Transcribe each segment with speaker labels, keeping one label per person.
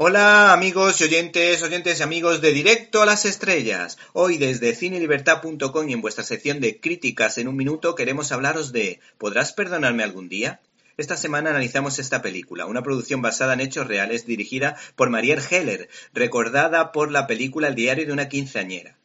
Speaker 1: Hola amigos y oyentes, oyentes y amigos de Directo a las Estrellas. Hoy desde cinelibertad.com y en vuestra sección de críticas en un minuto queremos hablaros de ¿Podrás perdonarme algún día? Esta semana analizamos esta película, una producción basada en hechos reales dirigida por Marielle Heller, recordada por la película El diario de una quinceañera.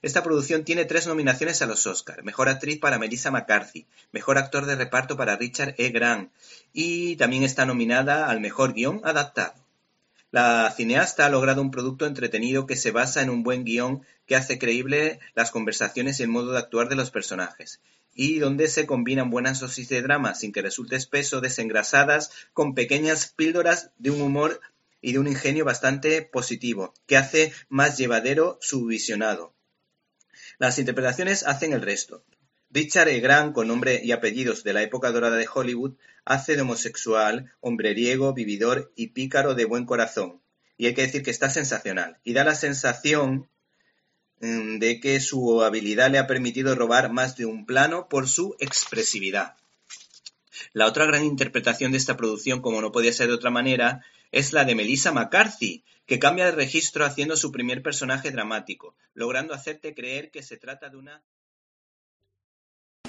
Speaker 1: Esta producción tiene tres nominaciones a los Oscar. Mejor actriz para Melissa McCarthy, mejor actor de reparto para Richard E. Grant y también está nominada al mejor guion adaptado. La cineasta ha logrado un producto entretenido que se basa en un buen guion que hace creíble las conversaciones y el modo de actuar de los personajes, y donde se combinan buenas dosis de drama sin que resulte espeso, desengrasadas, con pequeñas píldoras de un humor y de un ingenio bastante positivo, que hace más llevadero su visionado. Las interpretaciones hacen el resto. Richard E. Grant, con nombre y apellidos de la época dorada de Hollywood, hace de homosexual, hombreriego, vividor y pícaro de buen corazón. Y hay que decir que está sensacional. Y da la sensación mm, de que su habilidad le ha permitido robar más de un plano por su expresividad. La otra gran interpretación de esta producción, como no podía ser de otra manera, es la de Melissa McCarthy, que cambia de registro haciendo su primer personaje dramático, logrando hacerte creer que se trata de una